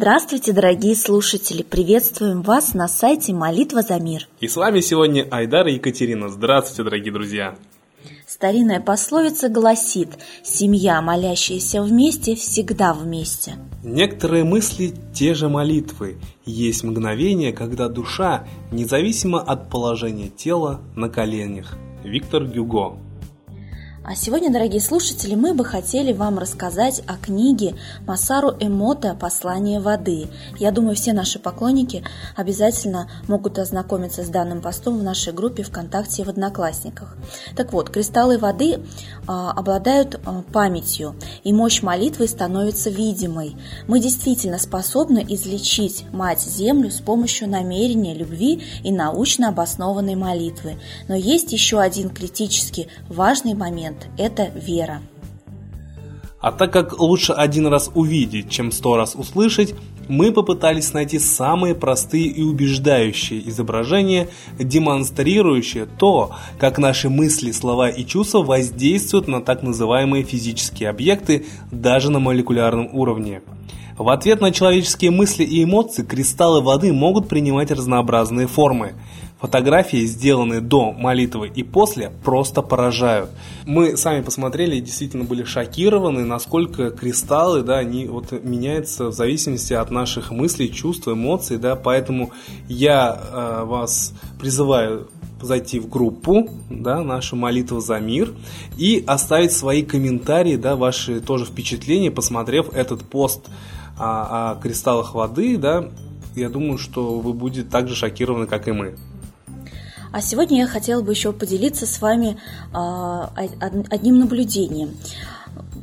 Здравствуйте, дорогие слушатели! Приветствуем вас на сайте «Молитва за мир». И с вами сегодня Айдар и Екатерина. Здравствуйте, дорогие друзья! Старинная пословица гласит «Семья, молящаяся вместе, всегда вместе». Некоторые мысли – те же молитвы. Есть мгновение, когда душа, независимо от положения тела, на коленях. Виктор Гюго а сегодня, дорогие слушатели, мы бы хотели вам рассказать о книге Масару Эмота «Послание воды». Я думаю, все наши поклонники обязательно могут ознакомиться с данным постом в нашей группе ВКонтакте и в Одноклассниках. Так вот, кристаллы воды а, обладают а, памятью, и мощь молитвы становится видимой. Мы действительно способны излечить Мать-Землю с помощью намерения, любви и научно обоснованной молитвы. Но есть еще один критически важный момент момент – это вера. А так как лучше один раз увидеть, чем сто раз услышать, мы попытались найти самые простые и убеждающие изображения, демонстрирующие то, как наши мысли, слова и чувства воздействуют на так называемые физические объекты даже на молекулярном уровне. В ответ на человеческие мысли и эмоции кристаллы воды могут принимать разнообразные формы. Фотографии, сделанные до молитвы и после, просто поражают. Мы сами посмотрели и действительно были шокированы, насколько кристаллы, да, они вот меняются в зависимости от наших мыслей, чувств, эмоций, да, поэтому я э, вас призываю зайти в группу, да, нашу молитву за мир и оставить свои комментарии, да, ваши тоже впечатления, посмотрев этот пост о, о кристаллах воды, да, я думаю, что вы будете так же шокированы, как и мы. А сегодня я хотела бы еще поделиться с вами а, одним наблюдением.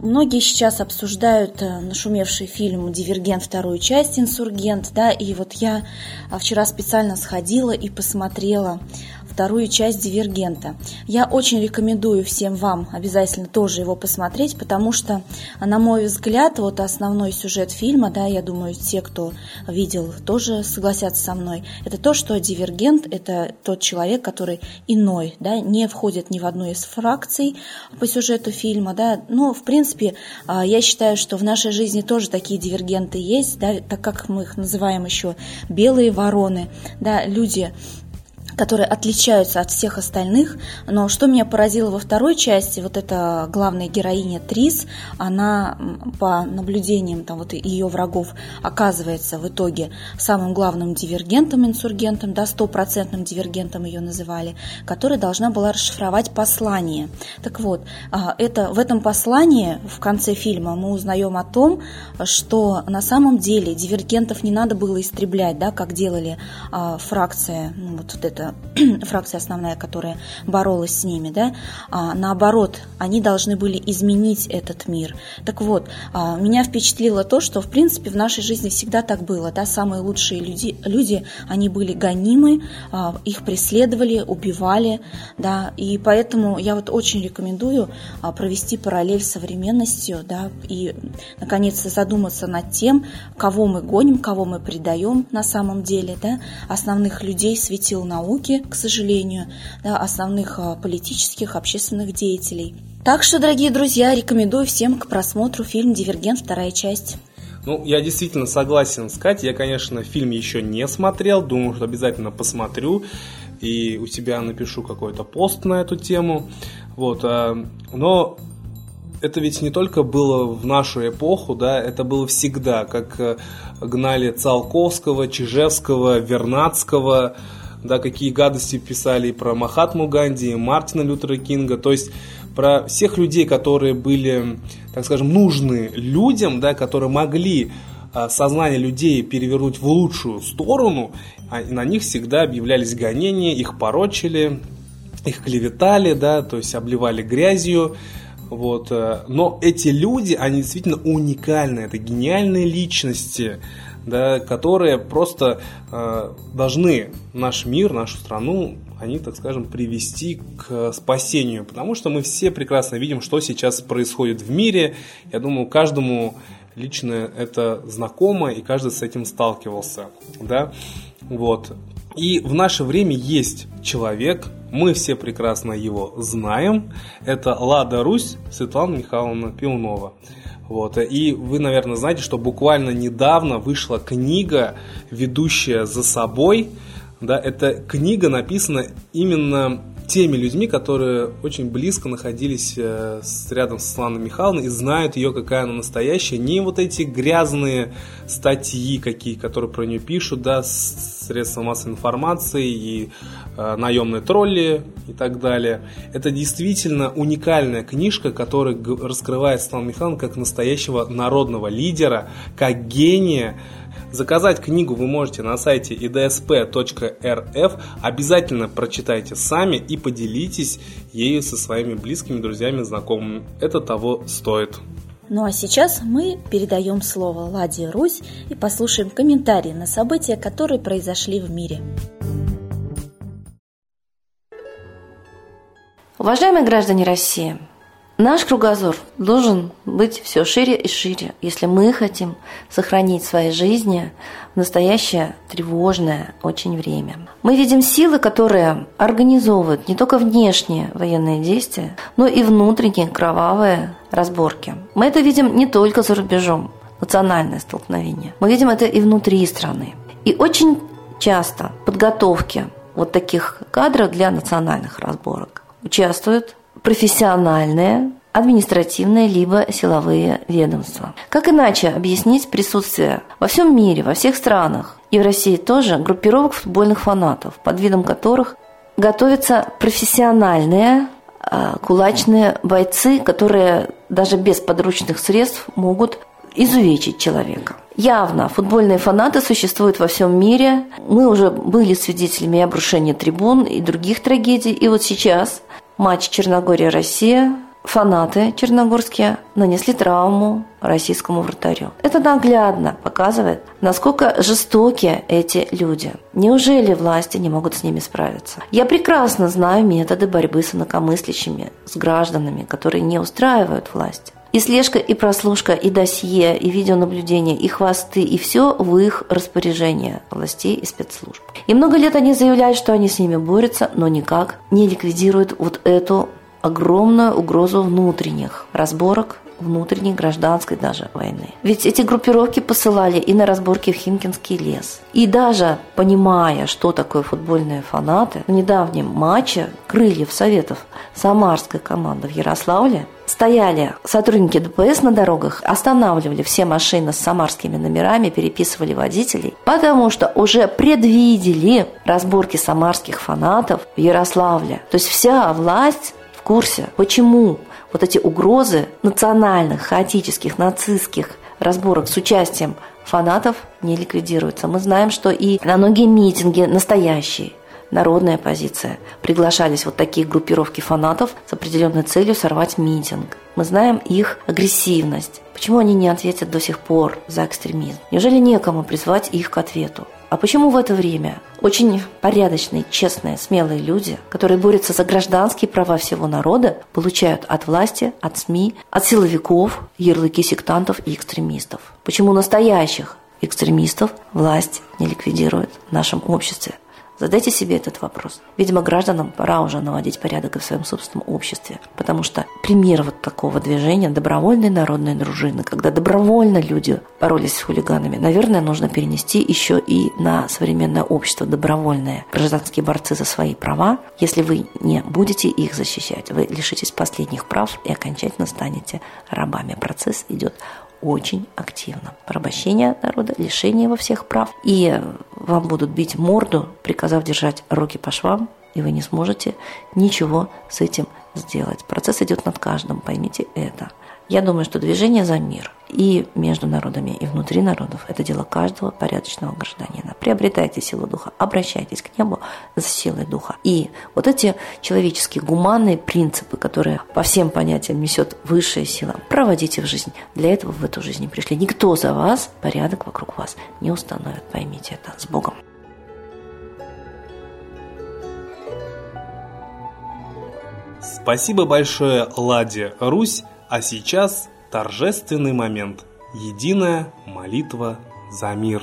Многие сейчас обсуждают э, нашумевший фильм «Дивергент. Вторую часть. Инсургент». Да, и вот я а, вчера специально сходила и посмотрела вторую часть «Дивергента». Я очень рекомендую всем вам обязательно тоже его посмотреть, потому что, на мой взгляд, вот основной сюжет фильма, да, я думаю, те, кто видел, тоже согласятся со мной, это то, что «Дивергент» – это тот человек, который иной, да, не входит ни в одну из фракций по сюжету фильма, да, но, в принципе, а, я считаю, что в нашей жизни тоже такие дивергенты есть, да, так как мы их называем еще белые вороны, да, люди, которые отличаются от всех остальных. Но что меня поразило во второй части, вот эта главная героиня Трис, она по наблюдениям там, вот ее врагов оказывается в итоге самым главным дивергентом, инсургентом, да, стопроцентным дивергентом ее называли, которая должна была расшифровать послание. Так вот, а, это, в этом послании в конце фильма мы узнаем о том, что на самом деле дивергентов не надо было истреблять, да, как делали а, фракция, ну, вот это фракция основная, которая боролась с ними, да, а, наоборот, они должны были изменить этот мир. Так вот, а, меня впечатлило то, что, в принципе, в нашей жизни всегда так было, да, самые лучшие люди, люди они были гонимы, а, их преследовали, убивали, да, и поэтому я вот очень рекомендую а, провести параллель с современностью, да, и, наконец-то, задуматься над тем, кого мы гоним, кого мы предаем на самом деле, да, основных людей светил науки, науки, к сожалению, да, основных а, политических, общественных деятелей. Так что, дорогие друзья, рекомендую всем к просмотру фильм «Дивергент. Вторая часть». Ну, я действительно согласен с Катей. Я, конечно, фильм еще не смотрел. Думаю, что обязательно посмотрю. И у тебя напишу какой-то пост на эту тему. Вот, а, но это ведь не только было в нашу эпоху, да, это было всегда, как э, гнали Циолковского, Чижевского, Вернадского, да, какие гадости писали про Махатму Ганди, Мартина Лютера Кинга, то есть про всех людей, которые были, так скажем, нужны людям, да, которые могли а, сознание людей перевернуть в лучшую сторону, а на них всегда объявлялись гонения, их порочили, их клеветали, да, то есть обливали грязью, вот. Э, но эти люди, они действительно уникальны, это гениальные личности, да, которые просто э, должны наш мир, нашу страну, они, так скажем, привести к спасению. Потому что мы все прекрасно видим, что сейчас происходит в мире. Я думаю, каждому лично это знакомо, и каждый с этим сталкивался. Да? Вот. И в наше время есть человек, мы все прекрасно его знаем. Это Лада Русь Светлана Михайловна Пилнова. Вот. И вы, наверное, знаете, что буквально недавно вышла книга, ведущая за собой. Да, эта книга написана именно теми людьми, которые очень близко находились э, рядом с Светланой Михайловной и знают ее, какая она настоящая. Не вот эти грязные статьи, какие, которые про нее пишут, да, средства массовой информации и э, наемные тролли и так далее. Это действительно уникальная книжка, которая раскрывает Светлану Михайловну как настоящего народного лидера, как гения, Заказать книгу вы можете на сайте idsp.rf. Обязательно прочитайте сами и поделитесь ею со своими близкими, друзьями, знакомыми. Это того стоит. Ну а сейчас мы передаем слово Ладе Русь и послушаем комментарии на события, которые произошли в мире. Уважаемые граждане России, Наш кругозор должен быть все шире и шире, если мы хотим сохранить свои жизни в настоящее тревожное очень время. Мы видим силы, которые организовывают не только внешние военные действия, но и внутренние кровавые разборки. Мы это видим не только за рубежом, национальное столкновение. Мы видим это и внутри страны. И очень часто в подготовке вот таких кадров для национальных разборок участвуют профессиональные, административные либо силовые ведомства. Как иначе объяснить присутствие во всем мире, во всех странах и в России тоже группировок футбольных фанатов, под видом которых готовятся профессиональные а, кулачные бойцы, которые даже без подручных средств могут изувечить человека. Явно футбольные фанаты существуют во всем мире. Мы уже были свидетелями обрушения трибун и других трагедий. И вот сейчас матч Черногория-Россия фанаты черногорские нанесли травму российскому вратарю. Это наглядно показывает, насколько жестоки эти люди. Неужели власти не могут с ними справиться? Я прекрасно знаю методы борьбы с инакомыслящими, с гражданами, которые не устраивают власть. И слежка, и прослушка, и досье, и видеонаблюдение, и хвосты, и все в их распоряжении властей и спецслужб. И много лет они заявляют, что они с ними борются, но никак не ликвидируют вот эту огромную угрозу внутренних разборок, внутренней гражданской даже войны. Ведь эти группировки посылали и на разборки в Химкинский лес. И даже понимая, что такое футбольные фанаты, в недавнем матче крыльев Советов самарской команды в Ярославле стояли сотрудники ДПС на дорогах, останавливали все машины с самарскими номерами, переписывали водителей, потому что уже предвидели разборки самарских фанатов в Ярославле. То есть вся власть курсе, почему вот эти угрозы национальных, хаотических, нацистских разборок с участием фанатов не ликвидируются. Мы знаем, что и на многие митинги настоящие народная позиция. Приглашались вот такие группировки фанатов с определенной целью сорвать митинг. Мы знаем их агрессивность. Почему они не ответят до сих пор за экстремизм? Неужели некому призвать их к ответу? А почему в это время очень порядочные, честные, смелые люди, которые борются за гражданские права всего народа, получают от власти, от СМИ, от силовиков ярлыки сектантов и экстремистов? Почему настоящих экстремистов власть не ликвидирует в нашем обществе? Задайте себе этот вопрос. Видимо, гражданам пора уже наводить порядок и в своем собственном обществе, потому что пример вот такого движения добровольной народной дружины, когда добровольно люди боролись с хулиганами, наверное, нужно перенести еще и на современное общество добровольное. Гражданские борцы за свои права, если вы не будете их защищать, вы лишитесь последних прав и окончательно станете рабами. Процесс идет очень активно. Порабощение народа, лишение во всех прав. И вам будут бить морду, приказав держать руки по швам, и вы не сможете ничего с этим сделать. Процесс идет над каждым, поймите это. Я думаю, что движение за мир и между народами, и внутри народов – это дело каждого порядочного гражданина. Приобретайте силу духа, обращайтесь к небу за силой духа. И вот эти человеческие гуманные принципы, которые по всем понятиям несет высшая сила, проводите в жизнь. Для этого в эту жизнь пришли. Никто за вас порядок вокруг вас не установит. Поймите это. С Богом. Спасибо большое, Ладе Русь. А сейчас торжественный момент. Единая молитва за мир.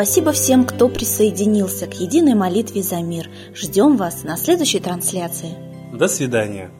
Спасибо всем, кто присоединился к единой молитве за мир. Ждем вас на следующей трансляции. До свидания.